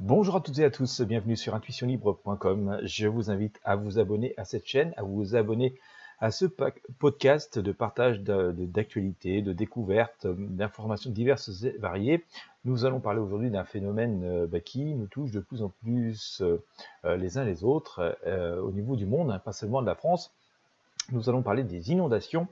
Bonjour à toutes et à tous, bienvenue sur intuitionlibre.com. Je vous invite à vous abonner à cette chaîne, à vous abonner à ce podcast de partage d'actualités, de, découvertes, d'informations diverses et variées. Nous allons parler aujourd'hui d'un phénomène euh, bah, qui nous touche de plus en plus euh, les uns les autres euh, au niveau du monde, hein, pas seulement de la France. Nous allons parler des inondations.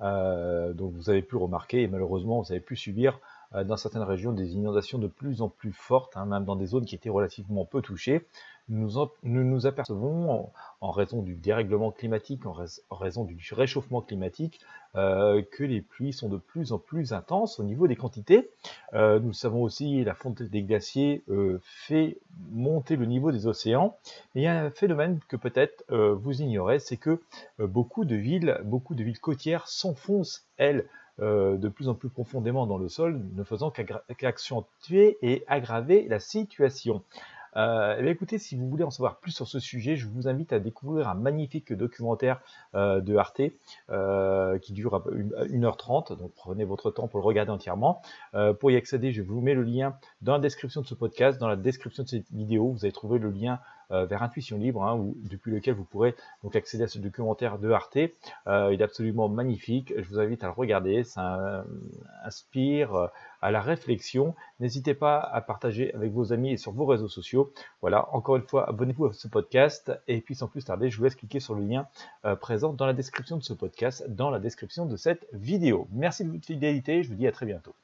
donc vous avez pu remarquer et malheureusement vous avez pu subir dans certaines régions des inondations de plus en plus fortes, hein, même dans des zones qui étaient relativement peu touchées. Nous nous, apercevons, en, raison du dérèglement climatique, en, raison du réchauffement climatique, euh, que les pluies sont de plus en plus intenses au niveau des quantités. Euh, nous savons aussi la fonte des glaciers fait monter le niveau des océans. Et il y a un phénomène que peut-être vous ignorez, c'est que beaucoup de villes, beaucoup de villes côtières s'enfoncent, elles, euh, de plus en plus profondément dans le sol, ne faisant qu'accentuer et aggraver la situation. Euh, eh écoutez, si vous voulez en savoir plus sur ce sujet, je vous invite à découvrir un magnifique documentaire euh, de Arte euh, qui dure 1h30. Donc prenez votre temps pour le regarder entièrement. pour y accéder, je vous mets le lien dans la description de ce podcast, dans la description de cette vidéo. Vous allez trouver le lien vers Intuition Libre, hein, depuis lequel vous pourrez donc accéder à ce documentaire de Arte. il est absolument magnifique. Je vous invite à le regarder. Ça inspire à la réflexion. N'hésitez pas à partager avec vos amis et sur vos réseaux sociaux. Voilà, encore une fois, abonnez-vous à ce podcast et puis sans plus tarder, je vous laisse cliquer sur le lien euh, présent dans la description de ce podcast, dans la description de cette vidéo. Merci de votre fidélité, je vous dis à très bientôt.